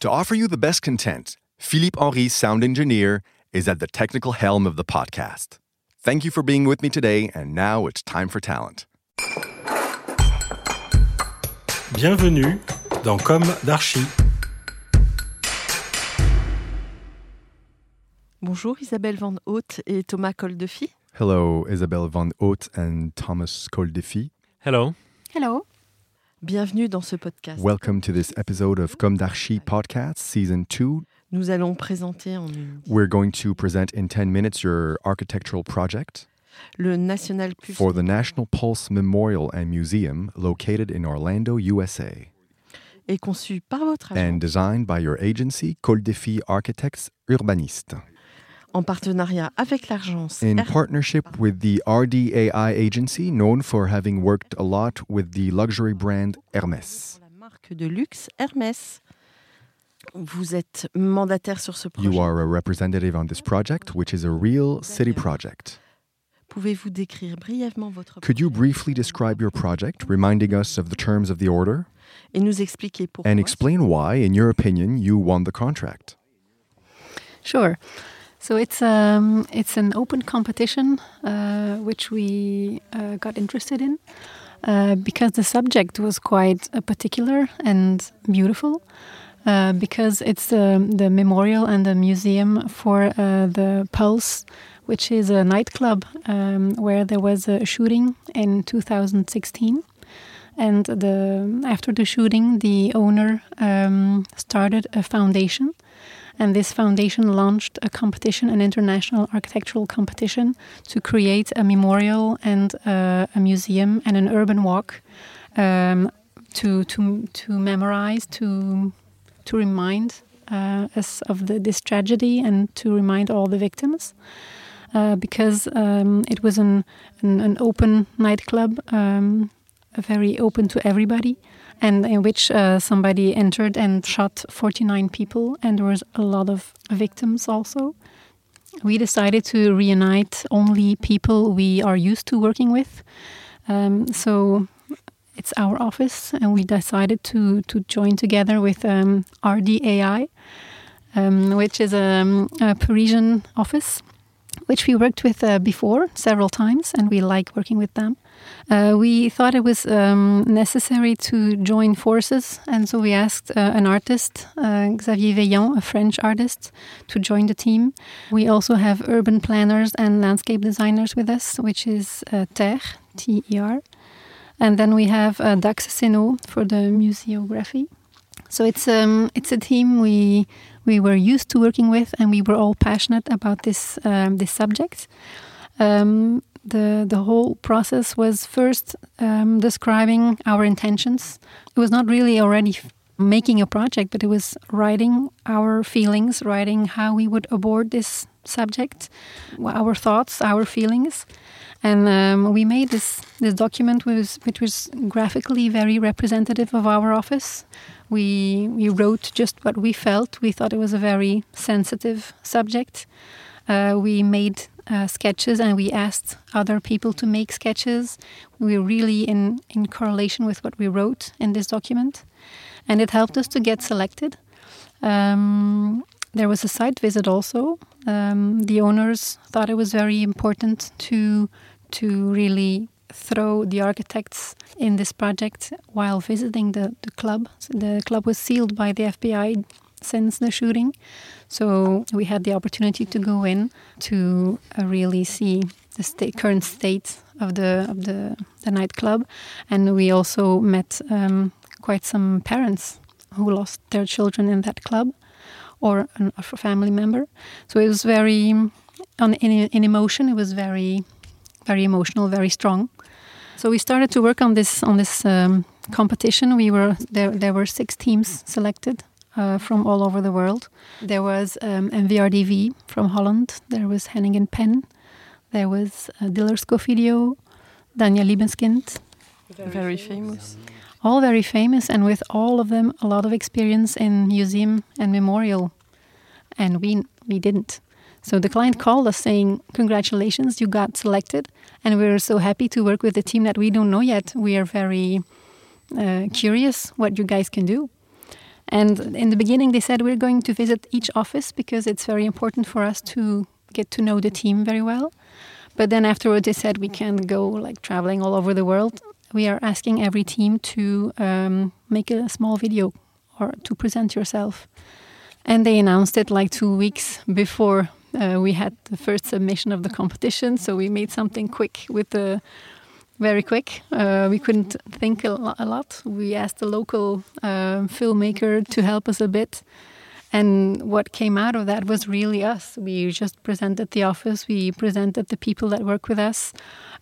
To offer you the best content, Philippe Henry, sound engineer, is at the technical helm of the podcast. Thank you for being with me today, and now it's time for talent. Bienvenue dans Comme d'Archi. Bonjour Isabelle Van Haute et Thomas Coldefy. Hello, Isabelle Van Haute and Thomas Coldefy. Hello. Hello. Bienvenue dans ce podcast. Welcome to this episode of Comme d'Archi podcast, season 2. Nous allons présenter en une... We're going to present in 10 minutes your architectural project. Le National Pulse for the National Pulse Memorial and Museum located in Orlando, USA. Et conçu par votre agence. And designed by your agency, Coldefy Architects Urbanistes. En partenariat avec l'agence In partnership with the RDAI agency, known for having worked a lot with the luxury brand Hermès. La marque de luxe Hermès. Vous êtes mandataire sur ce projet. You are a representative on this project, which is a real city project. Pouvez-vous décrire brièvement votre Could you briefly describe your project, reminding us of the terms of the order? Et nous expliquer pourquoi. And explain why, in your opinion, you won the contract. Sure. So it's um, it's an open competition uh, which we uh, got interested in uh, because the subject was quite uh, particular and beautiful. Uh, because it's the the memorial and the museum for uh, the Pulse, which is a nightclub um, where there was a shooting in 2016, and the after the shooting, the owner um, started a foundation and this foundation launched a competition, an international architectural competition, to create a memorial and uh, a museum and an urban walk um, to to to memorize, to to remind uh, us of the, this tragedy and to remind all the victims. Uh, because um, it was an, an, an open nightclub, um, very open to everybody and in which uh, somebody entered and shot 49 people, and there was a lot of victims also. We decided to reunite only people we are used to working with. Um, so it's our office, and we decided to to join together with um, RDAI, um, which is a, um, a, Parisian office, which we worked with uh, before several times, and we like working with them. Uh, we thought it was um, necessary to join forces, and so we asked uh, an artist, uh, Xavier Veilhan, a French artist, to join the team. We also have urban planners and landscape designers with us, which is uh, Ter, T E R. And then we have uh, Dax Seno for the museography. So it's um, it's a team we we were used to working with, and we were all passionate about this um, this subject. Um, the the whole process was first um, describing our intentions. It was not really already making a project, but it was writing our feelings, writing how we would abort this subject, our thoughts, our feelings. And um, we made this, this document was, which was graphically very representative of our office. We, we wrote just what we felt. We thought it was a very sensitive subject. Uh, we made uh, sketches and we asked other people to make sketches. We were really in, in correlation with what we wrote in this document. And it helped us to get selected. Um, there was a site visit also. Um, the owners thought it was very important to to really throw the architects in this project while visiting the, the club. So the club was sealed by the FBI since the shooting. So we had the opportunity to go in to uh, really see the state, current state of the of the, the nightclub, and we also met um, quite some parents who lost their children in that club, or an, a family member. So it was very on in, in emotion. It was very very emotional, very strong. So we started to work on this on this um, competition. We were there. There were six teams selected uh, from all over the world. There was um, MVRDV from Holland. There was Heneghan Peng. There was uh, Diller Scofidio, Daniel Libeskind. Very, very famous. All very famous, and with all of them, a lot of experience in museum and memorial. And we we didn't. So the client called us saying, Congratulations, you got selected. And we're so happy to work with a team that we don't know yet. We are very uh, curious what you guys can do. And in the beginning, they said, We're going to visit each office because it's very important for us to get to know the team very well. But then afterwards, they said, We can't go like traveling all over the world. We are asking every team to um, make a small video or to present yourself. And they announced it like two weeks before uh, we had the first submission of the competition, so we made something quick with the very quick. Uh, we couldn't think a, lo a, lot. We asked the local uh, filmmaker to help us a bit. And what came out of that was really us. We just presented the office, we presented the people that work with us.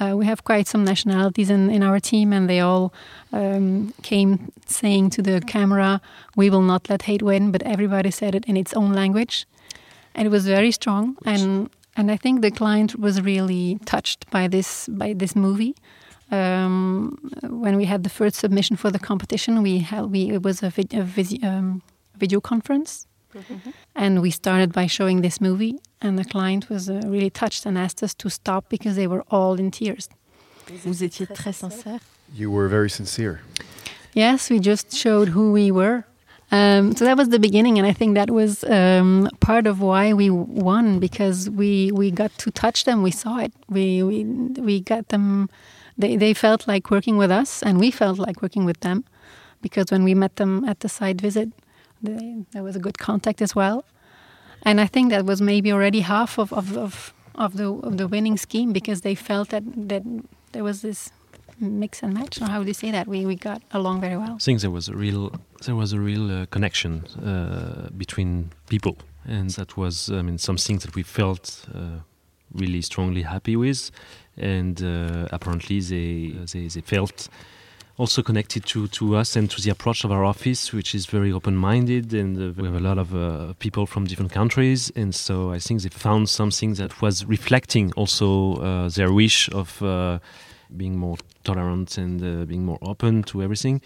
Uh, we have quite some nationalities in, in our team, and they all um, came saying to the camera, We will not let hate win, but everybody said it in its own language and it was very strong. And and I think the client was really touched by this by this movie. Um, when we had the first submission for the competition, we had we it was a, vid, a vis, um, video conference, mm -hmm. and we started by showing this movie, and the client was uh, really touched and asked us to stop because they were all in tears. Vous étiez très sincère. You were very sincere. Yes, we just showed who we were um, so that was the beginning, and I think that was um, part of why we won because we we got to touch them. We saw it. We we we got them. They they felt like working with us, and we felt like working with them because when we met them at the site visit, they, there was a good contact as well. And I think that was maybe already half of of, of, of the of the winning scheme because they felt that that there was this mix and match, or how do you say that? We we got along very well. I think there was a real there was a real uh, connection uh, between people, and that was I mean something that we felt uh, really strongly happy with, and uh, apparently they, they they felt also connected to, to us and to the approach of our office, which is very open minded. And uh, we have a lot of uh, people from different countries. And so I think they found something that was reflecting also uh, their wish of uh, being more tolerant and uh, being more open to everything.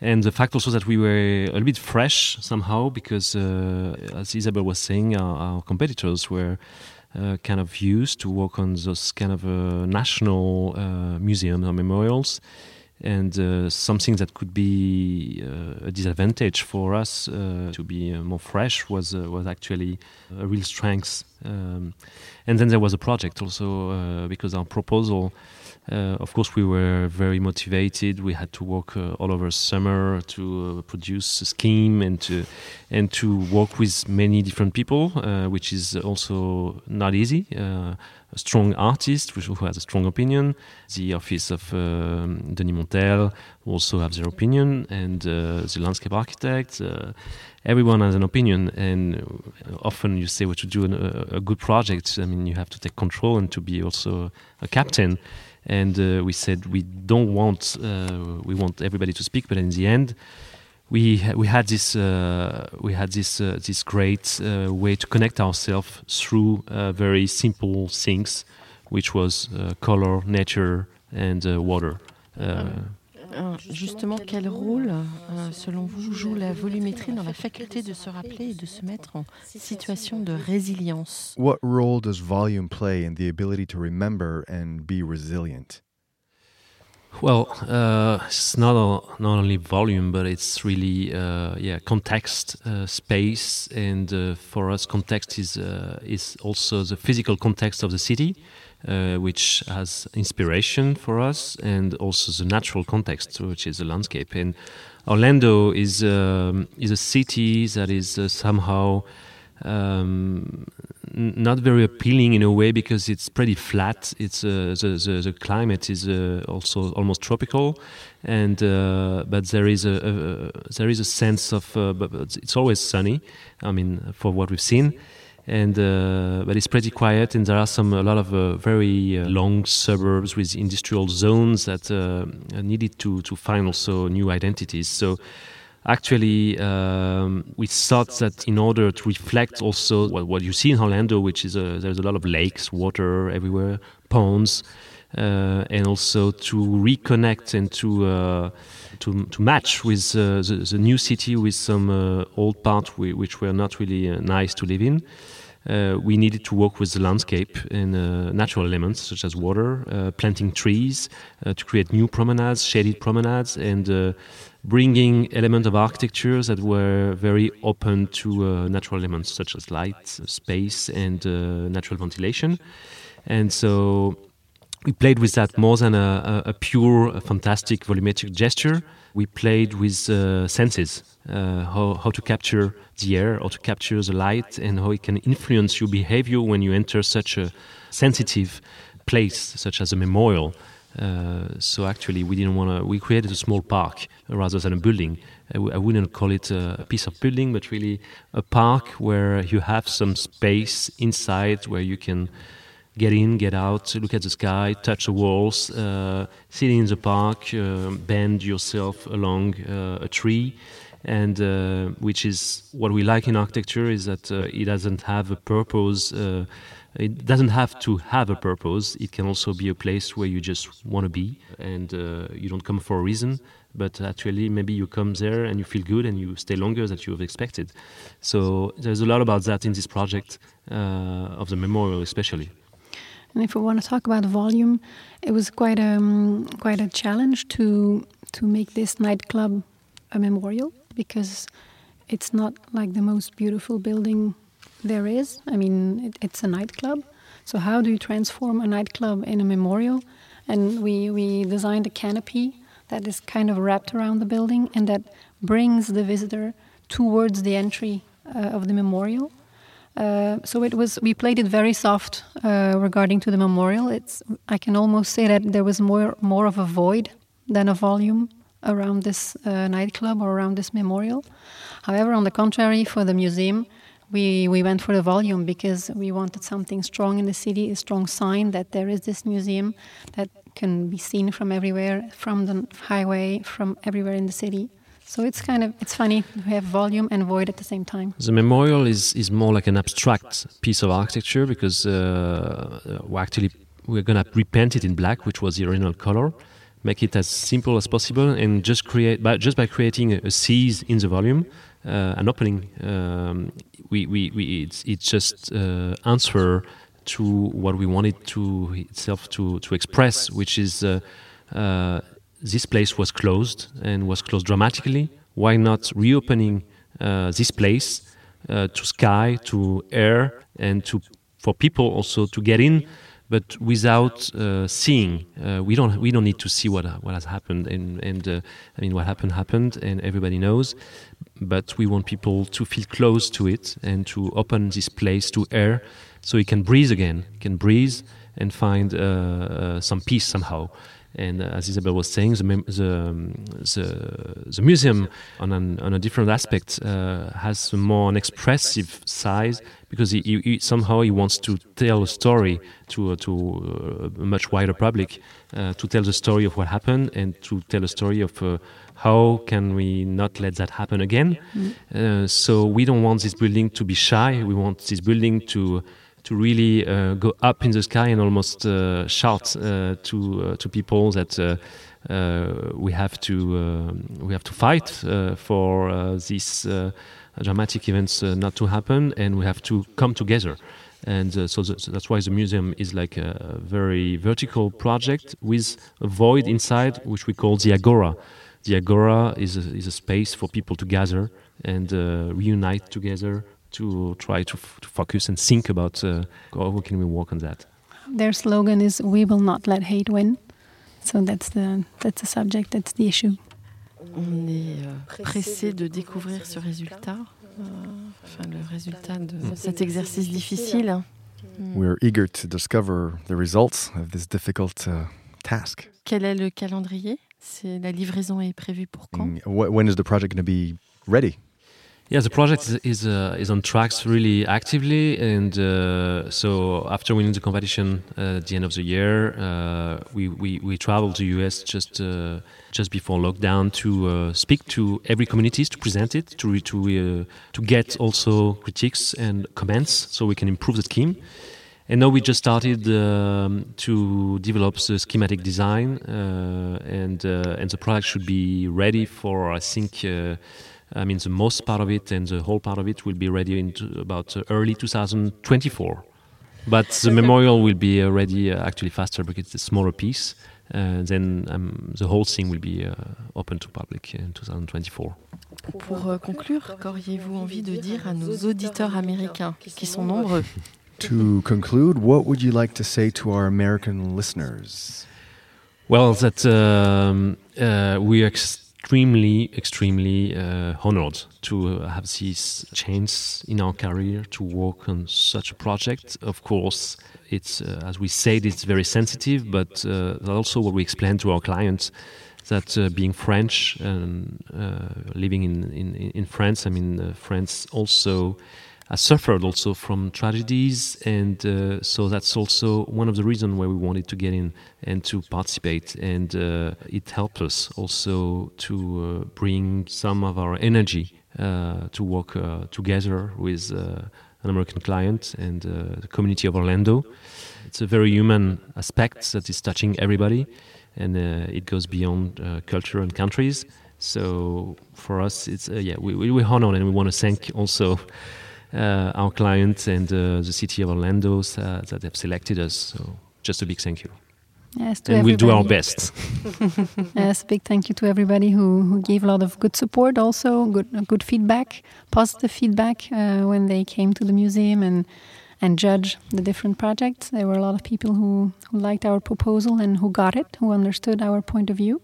And the fact also that we were a little bit fresh somehow, because uh, as Isabel was saying, our, our competitors were uh, kind of used to work on those kind of uh, national uh, museums or memorials. And uh, something that could be a disadvantage for us to be more fresh was was actually a real strength. Um, and then there was a project also because our proposal uh, of course, we were very motivated. We had to work uh, all over summer to uh, produce a scheme and to and to work with many different people, uh, which is also not easy. Uh, a strong artist who has a strong opinion. The office of um, Denis Montel also have their opinion, and uh, the landscape architect. everyone has an opinion, and often you say, "What to do a, a good project." I mean, you have to take control and to be also a captain and uh, we said we don't want uh, we want everybody to speak, but in the end, we we had this uh, we had this uh, this great uh, way to connect ourselves through uh, very simple things, which was color, nature, and water. Alors, justement, quel rôle, euh, selon vous, joue la volumétrie dans la faculté de se rappeler et de se mettre en situation de résilience? What role does volume play in the ability to remember and be resilient? Well, uh, it's not all, not only volume, but it's really uh, yeah context, uh, space, and uh, for us, context is uh, is also the physical context of the city, uh, which has inspiration for us, and also the natural context, which is the landscape. And Orlando is um, is a city that is somehow. Um, not very appealing in a way because it's pretty flat. It's uh, the, the the climate is uh, also almost tropical, and uh, but there is a, a, there is a sense of uh, but it's always sunny. I mean, for what we've seen. And uh, but it's pretty quiet, and there are some a lot of uh, very uh, long suburbs with industrial zones that uh, needed to to find also new identities. So actually um, we thought that in order to reflect also what, what you see in Orlando, which is a, there's a lot of lakes, water everywhere, ponds, uh, and also to reconnect and to uh, to, to match with uh, the, the new city with some uh, old parts whi- which were not really uh, nice to live in. Uh, we needed to work with the landscape and uh, natural elements such as water, uh, planting trees uh, to create new promenades, shaded promenades, and uh, bringing elements of architecture that were very open to uh, natural elements such as light, space, and uh, natural ventilation. And so we played with that more than a, a, a pure, a fantastic volumetric gesture. We played with uh, senses, uh, how, how to capture the air, how to capture the light, and how it can influence your behavior when you enter such a sensitive place, such as a memorial. Uh, so actually, we didn't want to. We created a small park rather than a building. I wouldn't call it a, a piece of building, but really a park where you have some space inside where you can get in, get out, look at the sky, touch the walls, uh, sit in the park, uh, bend yourself along uh, a tree, and uh, which is what we like in architecture is that uh, it doesn't have a purpose. Uh, it doesn't have to have a purpose. It can also be a place where you just want to be, and you don't come for a reason. But actually, maybe you come there and you feel good, and you stay longer than you have expected. So there's a lot about that in this project uh, of the memorial, especially. And if we want to talk about volume, it was quite a um, quite a challenge to to make this nightclub a memorial because it's not like the most beautiful building there is. I mean, it, it's a nightclub. So how do you transform a nightclub in a memorial? And we we designed a canopy that is kind of wrapped around the building and that brings the visitor towards the entry uh, of the memorial. Uh, so it was. We played it very soft uh, regarding to the memorial. It's. I can almost say that there was more more of a void than a volume around this uh, nightclub or around this memorial. However, on the contrary, for the museum, we we went for the volume because we wanted something strong in the city, a strong sign that there is this museum that can be seen from everywhere, from the highway, from everywhere in the city. So it's kind of it's funny we have volume and void at the same time. The memorial is, is more like an abstract piece of architecture because uh, we actually we're gonna repaint it in black, which was the original color, make it as simple as possible, and just create by, just by creating a, a seize in the volume, uh, an opening. Um, we, we, we it's, it's just uh, answer to what we wanted to itself to to express, which is. Uh, uh, this place was closed and was closed dramatically. Why not reopening uh, this place uh, to sky, to air, and to for people also to get in, but without uh, seeing? Uh, we don't we don't need to see what what has happened, and and uh, I mean what happened happened, and everybody knows. But we want people to feel close to it and to open this place to air, so he can breathe again, can breathe and find uh, some peace somehow And uh, as Isabel was saying, the the, um, the, the museum on an, on a different aspect uh, has a more an expressive side because he, he, he, somehow he wants to tell a story to uh, to a much wider public, uh, to tell the story of what happened and to tell a story of uh, how can we not let that happen again. Mm. so we don't want this building to be shy. We want this building to to really uh, go up in the sky and almost uh, shout uh, to to people that we have to we have to fight for these dramatic events not to happen, and we have to come together. And uh, so, so, that's why the museum is like a very vertical project with a void inside which we call the agora. The agora is a, is a space for people to gather and uh, reunite together to try to, to focus and think about uh, how can we work on that? Their slogan is "We will not let hate win." So that's the that's the subject, that's the issue. On est euh, pressé de découvrir ce résultat, euh, enfin le résultat de cet exercice difficile. We're eager to discover the results of this difficult uh, task. Quel est le calendrier? C'est la livraison est prévue pour quand? Mm, when is the project going to be ready? Yeah, the project is is, uh, is on tracks really actively, and uh, so after winning the competition uh, at the end of the year, uh, we, we we traveled to US just uh, just before lockdown to uh, speak to every communities to present it to to to get also critiques and comments so we can improve the scheme. And now we just started um, to develop the schematic design, and and the product should be ready for I think I mean, the most part of it and the whole part of it will be ready in about uh, early 2024. But the memorial will be uh, ready uh, actually faster because it's a smaller piece. Uh, then um, the whole thing will be uh, open to public in 2024. Pour euh, conclure, qu'auriez-vous envie de dire à nos auditeurs américains, qui sont nombreux To conclude, what would you like to say to our American listeners? Well, that um, uh, we are extremely, extremely uh, honored to uh, have this chance in our career to work on such a project. Of course, it's uh, as we said, it's very sensitive, but uh, also what we explain to our clients that uh, being French and uh, living in, in in France, I mean, France also has suffered also from tragedies, and uh, so that's also one of the reasons why we wanted to get in and to participate. And uh, it helped us also to uh, bring some of our energy uh, to work uh, together with uh, an American client and the community of Orlando. It's a very human aspect that is touching everybody, and it goes beyond culture and countries. So for us, it's yeah, we, we, we honor and we want to thank also. Uh, our clients and uh, the city of Orlando uh, that have selected us. So just a big thank you. Yes, and we'll do our best. yes, big thank you to everybody who, who gave a lot of good support, also good good feedback, positive feedback uh, when they came to the museum and and judge the different projects. There were a lot of people who, who liked our proposal and who got it, who understood our point of view.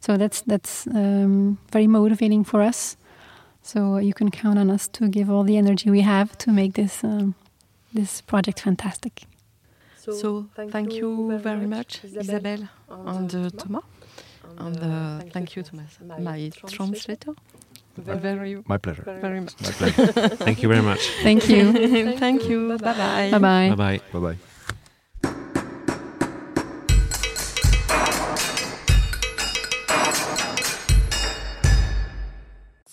So that's that's um, very motivating for us so you can count on us to give all the energy we have to make this um, this project fantastic. So, so thank, thank, you very much, Isabelle and uh, Thomas. And uh, thank you to my, my translator. Very, my pleasure. Very much. My pleasure. thank you very much. Thank you. thank you. Bye bye. Bye bye. Bye bye. Bye bye.